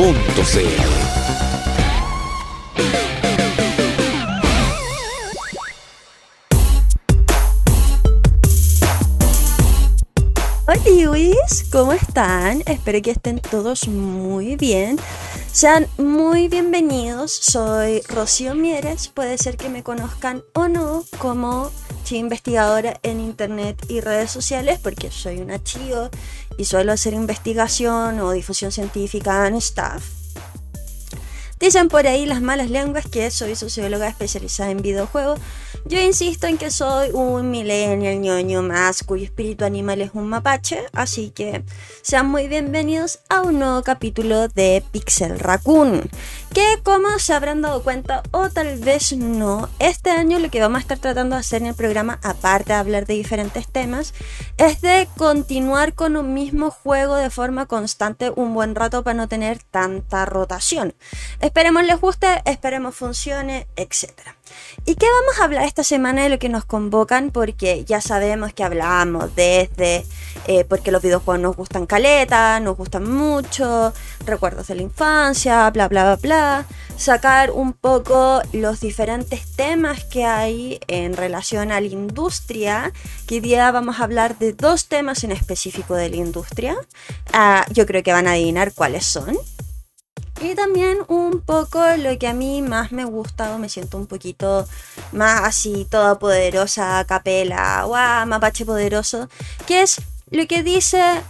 Hola, Luis, ¿cómo están? Espero que estén todos muy bien. Sean muy bienvenidos. Soy Rocío Mieres. Puede ser que me conozcan o no como investigadora en internet y redes sociales, porque soy una chío y suelo hacer investigación o difusión científica en staff. Dicen por ahí las malas lenguas que soy socióloga especializada en videojuegos. Yo insisto en que soy un millennial ñoño más cuyo espíritu animal es un mapache, así que sean muy bienvenidos a un nuevo capítulo de Pixel Raccoon. Que como se habrán dado cuenta o tal vez no, este año lo que vamos a estar tratando de hacer en el programa, aparte de hablar de diferentes temas, es de continuar con un mismo juego de forma constante un buen rato para no tener tanta rotación. Esperemos les guste, esperemos funcione, etc. ¿Y qué vamos a hablar esta semana de lo que nos convocan? Porque ya sabemos que hablamos desde eh, porque los videojuegos nos gustan caleta, nos gustan mucho, recuerdos de la infancia, bla, bla, bla, bla. Sacar un poco los diferentes temas que hay en relación a la industria. Que hoy día vamos a hablar de dos temas en específico de la industria. Ah, yo creo que van a adivinar cuáles son. Y también un poco lo que a mí más me gusta o me siento un poquito más así todopoderosa, capela, guau, mapache poderoso, que es lo que dice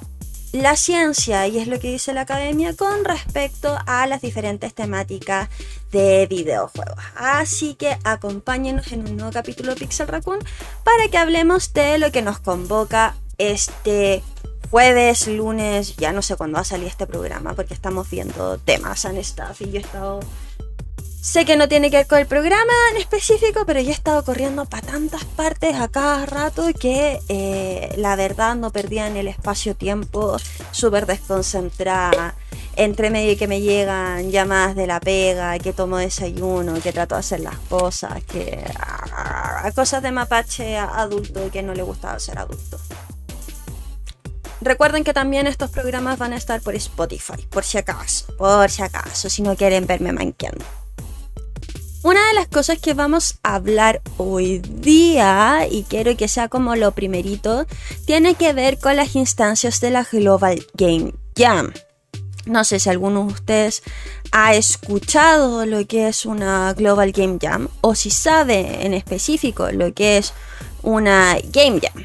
la ciencia y es lo que dice la academia con respecto a las diferentes temáticas de videojuegos. Así que acompáñenos en un nuevo capítulo Pixel Raccoon para que hablemos de lo que nos convoca este jueves, lunes, ya no sé cuándo va a salir este programa porque estamos viendo temas and stuff y yo he estado... Sé que no tiene que ver con el programa en específico, pero yo he estado corriendo para tantas partes a cada rato que eh, la verdad no perdía en el espacio-tiempo, súper desconcentrada. Entre medio que me llegan llamadas de la pega, que tomo desayuno, que trato de hacer las cosas, que. ah, cosas de mapache adulto y que no le gustaba ser adulto. Recuerden que también estos programas van a estar por Spotify, por si acaso, por si acaso, si no quieren verme manqueando. Una de las cosas que vamos a hablar hoy día, y quiero que sea como lo primerito, tiene que ver con las instancias de la Global Game Jam. No sé si alguno de ustedes ha escuchado lo que es una Global Game Jam o si sabe en específico lo que es una Game Jam.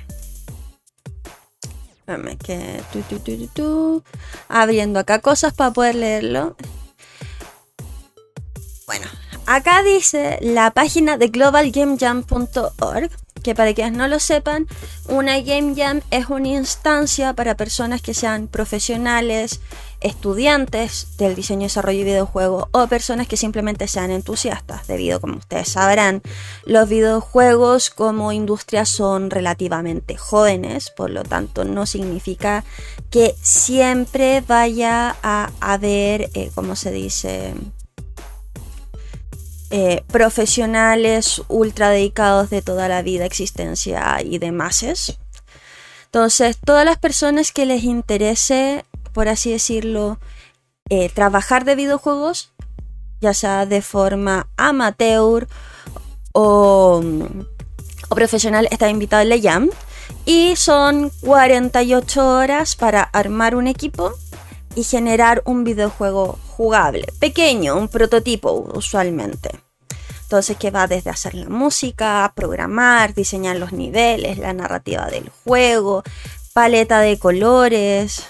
Que abriendo acá cosas para poder leerlo. Bueno, acá dice la página de globalgamejam.org que para quienes no lo sepan, una Game Jam es una instancia para personas que sean profesionales, estudiantes del diseño, desarrollo y videojuegos o personas que simplemente sean entusiastas, debido, como ustedes sabrán, los videojuegos como industria son relativamente jóvenes, por lo tanto no significa que siempre vaya a haber, eh, ¿cómo se dice? Eh, profesionales ultra dedicados de toda la vida, existencia y demás. Entonces, todas las personas que les interese, por así decirlo, eh, trabajar de videojuegos, ya sea de forma amateur o, o profesional, está invitado al Jam. Y son 48 horas para armar un equipo y generar un videojuego jugable, pequeño, un prototipo usualmente. Entonces, que va desde hacer la música, programar, diseñar los niveles, la narrativa del juego, paleta de colores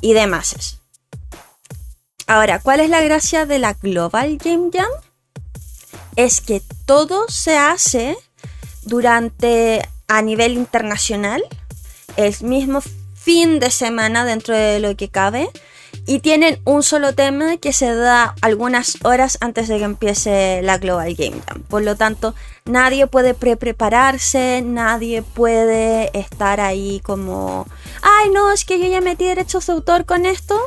y demás. Ahora, ¿cuál es la gracia de la Global Game Jam? Es que todo se hace durante a nivel internacional, el mismo fin de semana dentro de lo que cabe y tienen un solo tema que se da algunas horas antes de que empiece la Global Game Jam. Por lo tanto, nadie puede pre-prepararse, nadie puede estar ahí como, ay no, es que yo ya metí derechos de autor con esto.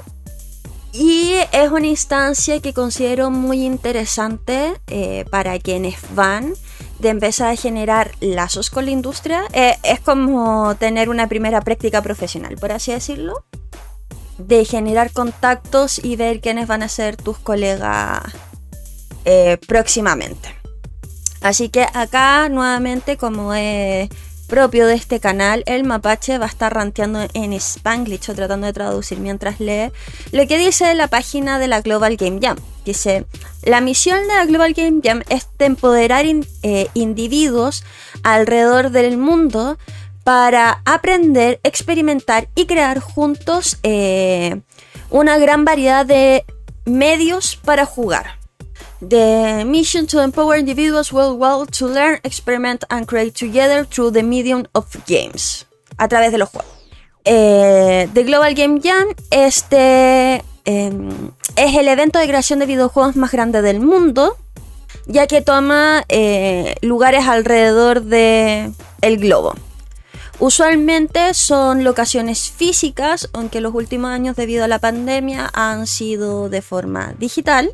Y es una instancia que considero muy interesante eh, para quienes van de empezar a generar lazos con la industria. Eh, es como tener una primera práctica profesional, por así decirlo de generar contactos y ver quiénes van a ser tus colegas eh, próximamente. Así que acá nuevamente como es propio de este canal, el mapache va a estar ranteando en Spanglish o tratando de traducir mientras lee lo que dice la página de la Global Game Jam. Dice, la misión de la Global Game Jam es empoderar eh, individuos alrededor del mundo para aprender, experimentar y crear juntos eh, una gran variedad de medios para jugar. The mission to empower individuals worldwide to learn, experiment and create together through the medium of games. A través de los juegos. Eh, the Global Game Jam este, em, es el evento de creación de videojuegos más grande del mundo, ya que toma eh, lugares alrededor del el globo. Usualmente son locaciones físicas, aunque los últimos años debido a la pandemia han sido de forma digital.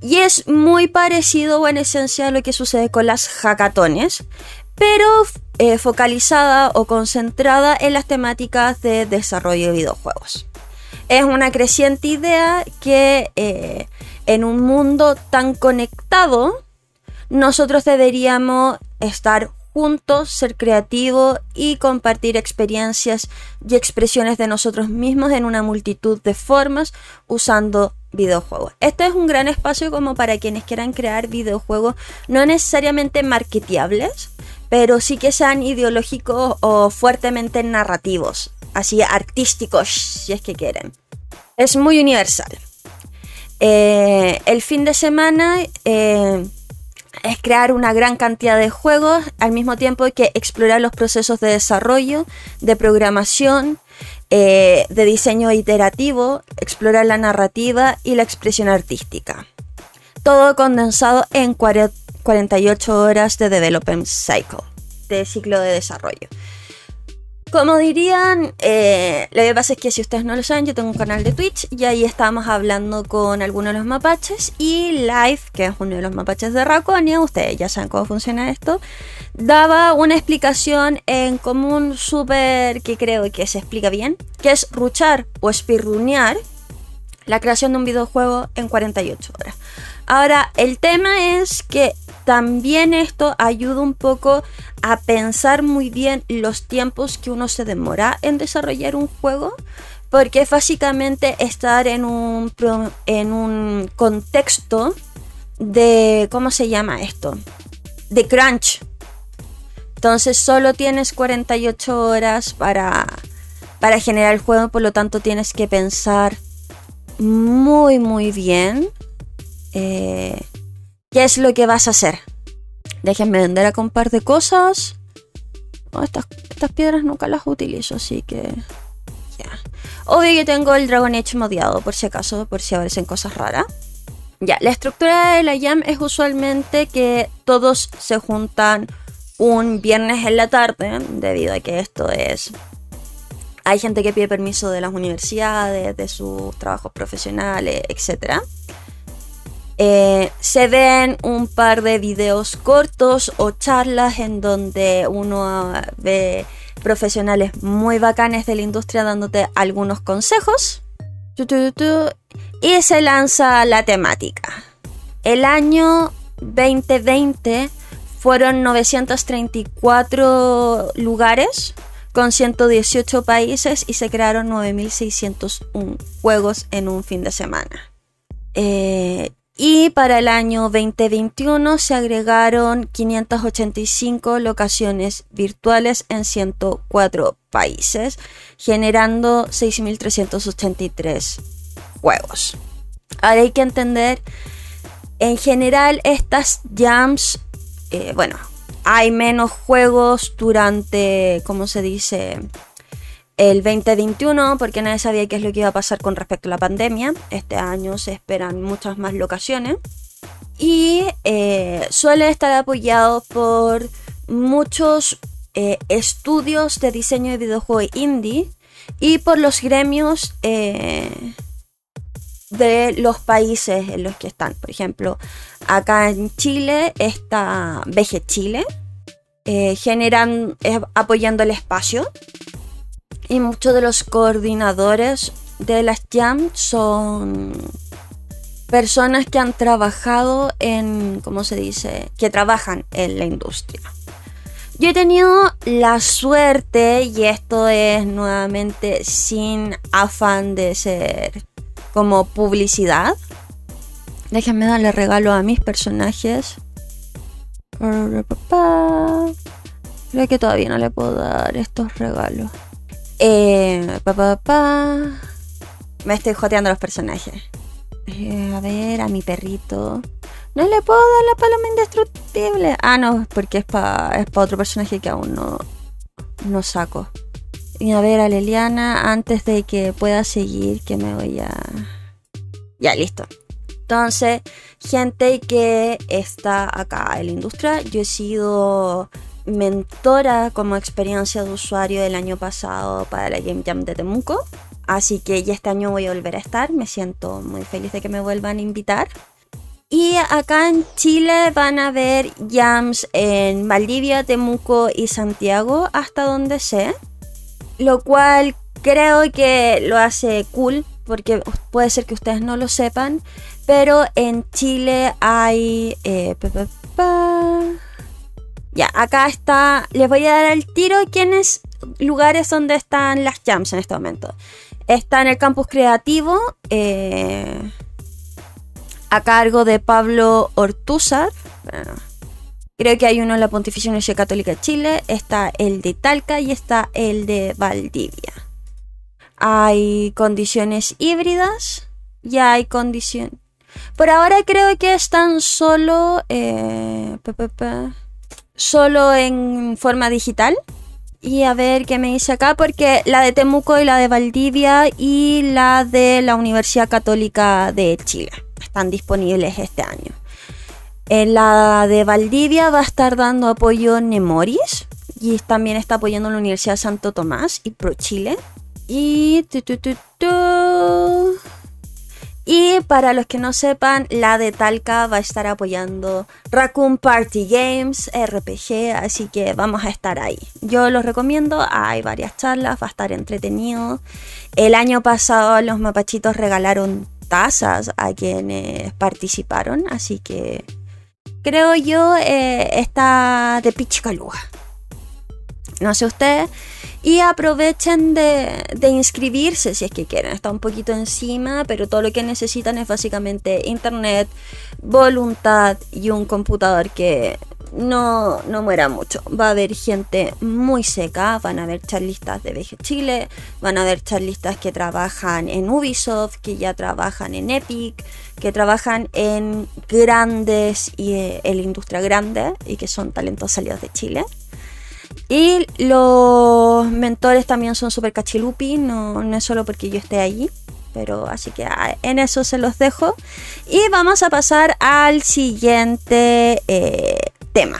Y es muy parecido en esencia a lo que sucede con las hackatones, pero eh, focalizada o concentrada en las temáticas de desarrollo de videojuegos. Es una creciente idea que eh, en un mundo tan conectado, nosotros deberíamos estar juntos, ser creativo y compartir experiencias y expresiones de nosotros mismos en una multitud de formas usando videojuegos. Este es un gran espacio como para quienes quieran crear videojuegos no necesariamente marketeables, pero sí que sean ideológicos o fuertemente narrativos, así artísticos si es que quieren. Es muy universal. Eh, el fin de semana eh, es crear una gran cantidad de juegos al mismo tiempo que explorar los procesos de desarrollo, de programación, eh, de diseño iterativo, explorar la narrativa y la expresión artística. Todo condensado en 48 horas de development cycle, de ciclo de desarrollo. Como dirían, eh, lo que pasa es que si ustedes no lo saben, yo tengo un canal de Twitch y ahí estábamos hablando con algunos de los mapaches y Live, que es uno de los mapaches de Raconia, ustedes ya saben cómo funciona esto, daba una explicación en común súper que creo que se explica bien, que es ruchar o espirrunear la creación de un videojuego en 48 horas. Ahora, el tema es que también esto ayuda un poco a pensar muy bien los tiempos que uno se demora en desarrollar un juego, porque es básicamente estar en un, en un contexto de, ¿cómo se llama esto? De crunch. Entonces solo tienes 48 horas para, para generar el juego, por lo tanto tienes que pensar muy, muy bien eh, qué es lo que vas a hacer. Déjenme vender a un par de cosas. Oh, estas, piedras nunca las utilizo, así que... Ya. Obvio que tengo el Dragon Age modiado, por si acaso, por si aparecen cosas raras. Ya, la estructura de la Jam es usualmente que todos se juntan un viernes en la tarde, debido a que esto es... Hay gente que pide permiso de las universidades, de sus trabajos profesionales, etc. Eh, se ven un par de videos cortos o charlas en donde uno ah, ve profesionales muy bacanes de la industria dándote algunos consejos. Y se lanza la temática. El año 2020 fueron 934 lugares con 118 países y se crearon 9.601 juegos en un fin de semana. Eh, y para el año 2021 se agregaron 585 locaciones virtuales en 104 países, generando 6.383 juegos. Ahora hay que entender, en general estas jams, eh, bueno, hay menos juegos durante, ¿cómo se dice? El 2021 porque nadie sabía qué es lo que iba a pasar con respecto a la pandemia. Este año se esperan muchas más locaciones. Y eh, suele estar apoyado por muchos eh, estudios de diseño de videojuegos indie y por los gremios eh, de los países en los que están. Por ejemplo, acá en Chile está VG Chile, eh, generan, apoyando el espacio. Y muchos de los coordinadores de las jam son personas que han trabajado en, ¿cómo se dice? Que trabajan en la industria. Yo he tenido la suerte, y esto es nuevamente sin afán de ser como publicidad. Déjenme darle regalo a mis personajes. Creo que todavía no le puedo dar estos regalos. Eh, Me estoy joteando los personajes. Eh, a ver, a mi perrito. No le puedo dar la paloma indestructible. Ah, no, porque es para es otro personaje que aún no, no saco. Y a ver a Leliana antes de que pueda seguir, que me voy a... Ya, listo. Entonces, gente que está acá en la industria, yo he sido mentora como experiencia de usuario del año pasado para la Game Jam de Temuco. Así que ya este año voy a volver a estar. Me siento muy feliz de que me vuelvan a invitar. Y acá en Chile van a ver jams en Valdivia, Temuco y Santiago, hasta donde sé. Lo cual creo que lo hace cool, porque puede ser que ustedes no lo sepan. Pero en Chile hay... Eh, ya, acá está. Les voy a dar el tiro quiénes lugares donde están las jams en este momento. Está en el campus creativo. Eh, a cargo de Pablo Ortúzar. creo que hay uno en la Pontificia Universidad Católica de Chile, está el de Talca y está el de Valdivia. Hay condiciones híbridas y hay condiciones... Por ahora creo que están solo... Eh, solo en forma digital. Y a ver qué me dice acá, porque la de Temuco y la de Valdivia y la de la Universidad Católica de Chile están disponibles este año. En la de Valdivia va a estar dando apoyo Nemoris y también está apoyando la Universidad Santo Tomás y Pro Chile. Y y para los que no sepan, la de Talca va a estar apoyando Raccoon Party Games, RPG, así que vamos a estar ahí. Yo los recomiendo, hay varias charlas, va a estar entretenido. El año pasado los mapachitos regalaron tazas a quienes participaron, así que creo yo eh, está de pichicaluga. No sé ustedes. Y aprovechen de, de, inscribirse si es que quieren. Está un poquito encima, pero todo lo que necesitan es básicamente internet, voluntad y un computador que no, no muera mucho. Va a haber gente muy seca, van a haber charlistas de VG Chile, van a haber charlistas que trabajan en Ubisoft, que ya trabajan en Epic, que trabajan en grandes y eh, en la industria grande y que son talentos salidos de Chile. Y los mentores también son super cachilupi, no, no es solo porque yo esté allí pero así que ah, en eso se los dejo y vamos a pasar al siguiente eh, tema,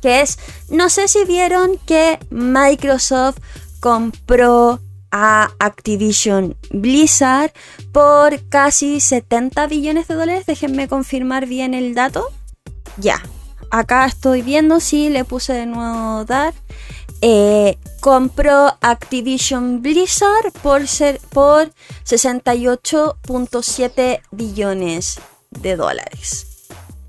que es, no sé si vieron que Microsoft compró a Activision Blizzard por casi 70 billones de dólares. Déjenme confirmar bien el dato. Ya, acá estoy viendo si le puse de nuevo dar. Eh, compró Activision Blizzard por, por 68.7 billones de dólares.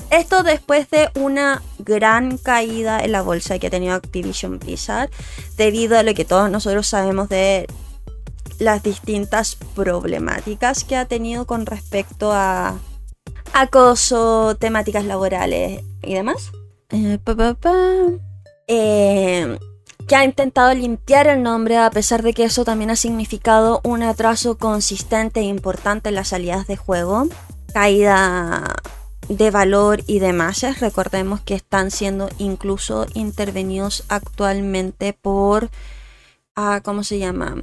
Esto después de una gran caída en la bolsa que ha tenido Activision Blizzard, debido a lo que todos nosotros sabemos de las distintas problemáticas que ha tenido con respecto a acoso, temáticas laborales y demás. Eh, eh, que ha intentado limpiar el nombre a pesar de que eso también ha significado un atraso consistente e importante en las salidas de juego, caída de valor y demás. Recordemos que están siendo incluso intervenidos actualmente por, ah, ¿cómo se llama?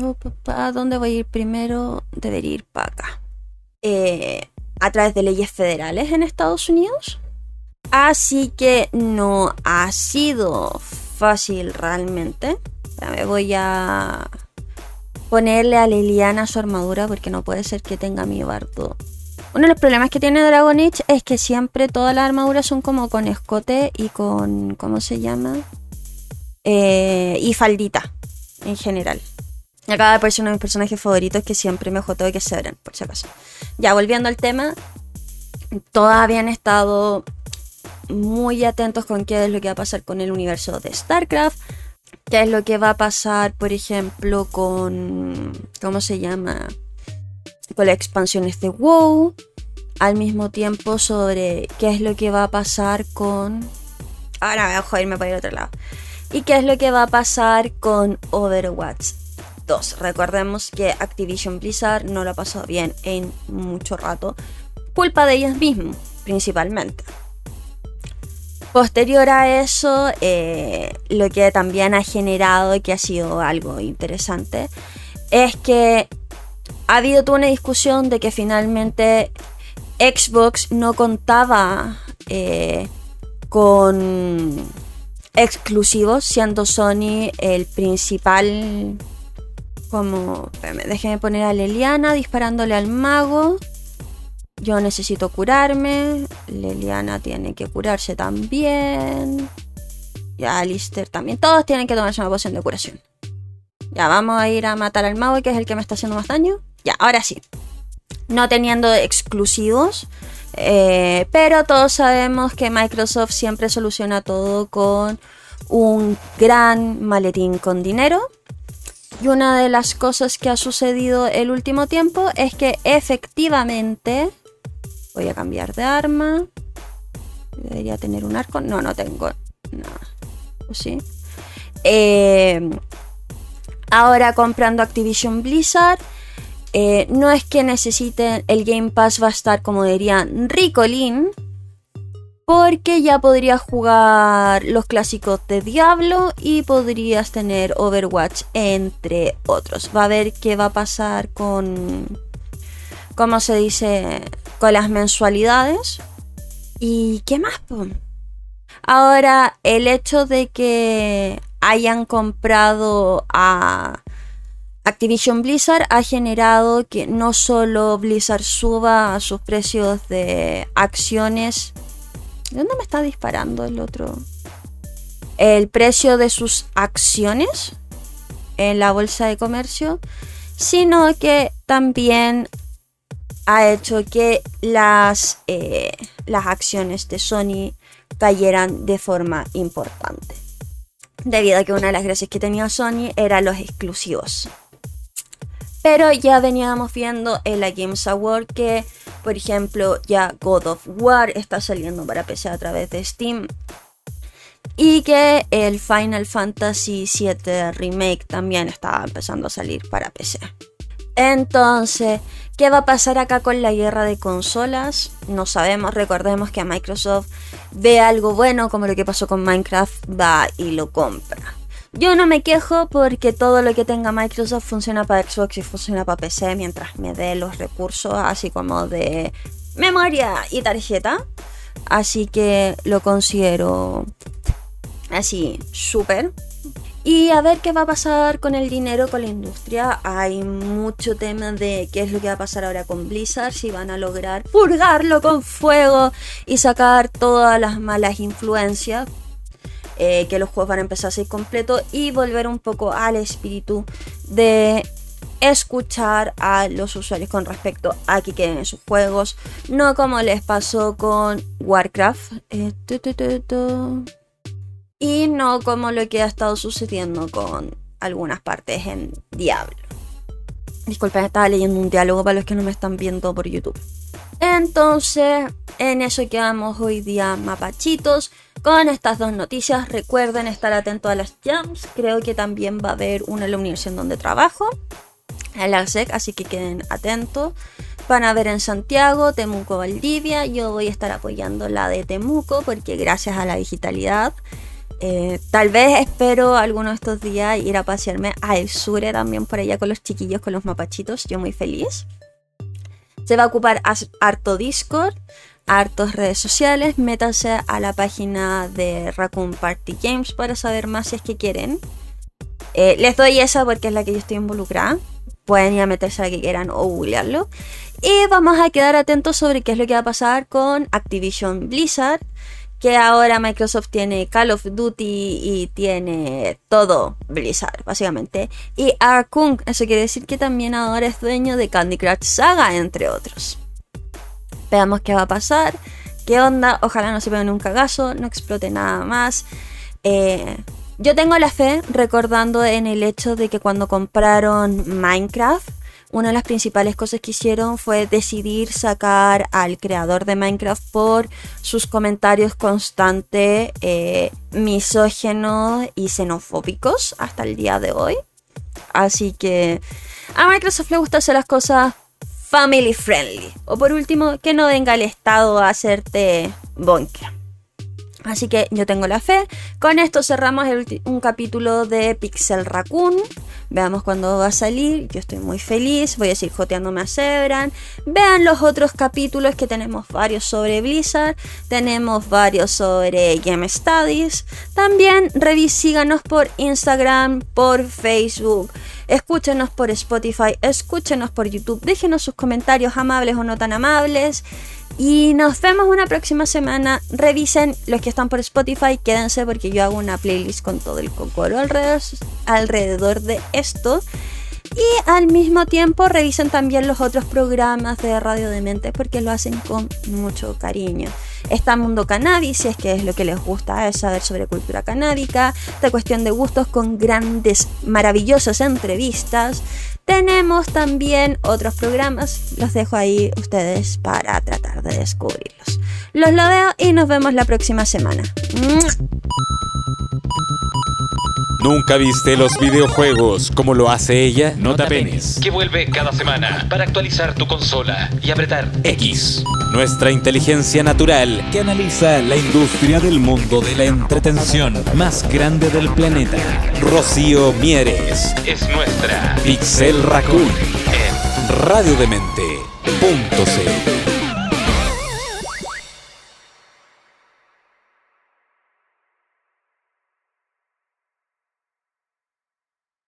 Oh, papá, ¿dónde voy a ir primero? Debería ir para acá. Eh, a través de leyes federales en Estados Unidos. Así que no ha sido fácil realmente. Me voy a ponerle a Liliana su armadura porque no puede ser que tenga mi bardo. Uno de los problemas que tiene Dragon Age es que siempre todas las armaduras son como con escote y con. ¿Cómo se llama? Eh, y faldita en general. Acaba de aparecer uno de mis personajes favoritos que siempre me jotó que se verán, por si acaso. Ya, volviendo al tema, todas habían estado muy atentos con qué es lo que va a pasar con el universo de StarCraft, qué es lo que va a pasar, por ejemplo, con. ¿Cómo se llama? Con las expansiones de WoW. Al mismo tiempo, sobre qué es lo que va a pasar con. Ahora voy a joderme para ir a otro lado. Y qué es lo que va a pasar con Overwatch 2. Recordemos que Activision Blizzard no lo ha pasado bien en mucho rato. Culpa de ellos mismos, principalmente. Posterior a eso, eh, lo que también ha generado y que ha sido algo interesante es que ha habido toda una discusión de que finalmente Xbox no contaba eh, con exclusivos, siendo Sony el principal. Como. Déjenme poner a Leliana disparándole al mago. Yo necesito curarme. Leliana tiene que curarse también. Y Alistair también. Todos tienen que tomarse una poción de curación. Ya, vamos a ir a matar al mago, que es el que me está haciendo más daño. Ya, ahora sí. No teniendo exclusivos. Eh, pero todos sabemos que Microsoft siempre soluciona todo con un gran maletín con dinero. Y una de las cosas que ha sucedido el último tiempo es que efectivamente Voy a cambiar de arma. Debería tener un arco. No, no tengo. No. ¿Sí? Eh, ahora comprando Activision Blizzard. Eh, no es que necesiten. El Game Pass va a estar, como dirían, ricolín. Porque ya podrías jugar los clásicos de Diablo y podrías tener Overwatch, entre otros. Va a ver qué va a pasar con. ¿Cómo se dice? con las mensualidades. ¿Y qué más? Ahora, el hecho de que hayan comprado a Activision Blizzard ha generado que no solo Blizzard suba sus precios de acciones. ¿De dónde me está disparando el otro? El precio de sus acciones en la bolsa de comercio, sino que también ha hecho que las, eh, las acciones de Sony cayeran de forma importante. Debido a que una de las gracias que tenía Sony era los exclusivos. Pero ya veníamos viendo en la Games Award que, por ejemplo, ya God of War está saliendo para PC a través de Steam. Y que el Final Fantasy VII Remake también estaba empezando a salir para PC. Entonces, ¿qué va a pasar acá con la guerra de consolas? No sabemos, recordemos que a Microsoft ve algo bueno como lo que pasó con Minecraft, va y lo compra. Yo no me quejo porque todo lo que tenga Microsoft funciona para Xbox y funciona para PC mientras me dé los recursos así como de memoria y tarjeta. Así que lo considero así súper. Y a ver qué va a pasar con el dinero, con la industria. Hay mucho tema de qué es lo que va a pasar ahora con Blizzard, si van a lograr purgarlo con fuego y sacar todas las malas influencias. Eh, que los juegos van a empezar a ser completos y volver un poco al espíritu de escuchar a los usuarios con respecto a que queden en sus juegos. No como les pasó con Warcraft. Eh, y no como lo que ha estado sucediendo con algunas partes en Diablo. Disculpen, estaba leyendo un diálogo para los que no me están viendo por YouTube. Entonces, en eso quedamos hoy día mapachitos con estas dos noticias. Recuerden estar atentos a las jams. Creo que también va a haber una en donde trabajo, en la SEC, así que queden atentos. Van a ver en Santiago, Temuco, Valdivia. Yo voy a estar apoyando la de Temuco porque gracias a la digitalidad Eh, tal vez espero algunos de estos días ir a pasearme al sur también por allá con los chiquillos, con los mapachitos. Yo muy feliz. Se va a ocupar harto Discord, hartos redes sociales. Métanse a la página de Raccoon Party Games para saber más si es que quieren. Eh, les doy esa porque es la que yo estoy involucrada. Pueden ir a meterse a la que quieran o googlearlo. Y vamos a quedar atentos sobre qué es lo que va a pasar con Activision Blizzard que ahora Microsoft tiene Call of Duty y tiene todo Blizzard, básicamente. Y Arkung, eso quiere decir que también ahora es dueño de Candy Crush Saga, entre otros. Veamos qué va a pasar, qué onda, ojalá no se vean un cagazo, no explote nada más. Eh, yo tengo la fe recordando en el hecho de que cuando compraron Minecraft, una de las principales cosas que hicieron fue decidir sacar al creador de Minecraft por sus comentarios constantes eh, misógenos y xenofóbicos hasta el día de hoy. Así que a Microsoft le gusta hacer las cosas family friendly. O por último, que no venga el Estado a hacerte bunker. Así que yo tengo la fe. Con esto cerramos un capítulo de Pixel Raccoon. Veamos cuándo va a salir. Yo estoy muy feliz. Voy a seguir joteándome a Zebran. Vean los otros capítulos que tenemos varios sobre Blizzard. Tenemos varios sobre Game Studies. También revisíganos por Instagram, por Facebook. Escúchenos por Spotify. Escúchenos por YouTube. Déjenos sus comentarios amables o no tan amables. Y nos vemos una próxima semana. Revisen los que están por Spotify, quédense porque yo hago una playlist con todo el cocoro alrededor, de esto. Y al mismo tiempo revisen también los otros programas de Radio de Mente porque lo hacen con mucho cariño. Está Mundo Cannabis, si es que es lo que les gusta es saber sobre cultura canábica, de cuestión de gustos con grandes, maravillosas entrevistas. Tenemos también otros programas, los dejo ahí ustedes para tratar de descubrirlos. Los lo veo y nos vemos la próxima semana. ¿Nunca viste los videojuegos como lo hace ella? No te apenes, que vuelve cada semana para actualizar tu consola y apretar X. Nuestra inteligencia natural que analiza la industria del mundo de la entretención más grande del planeta. Rocío Mieres. Es nuestra Pixel Raccoon en radiodemente.cl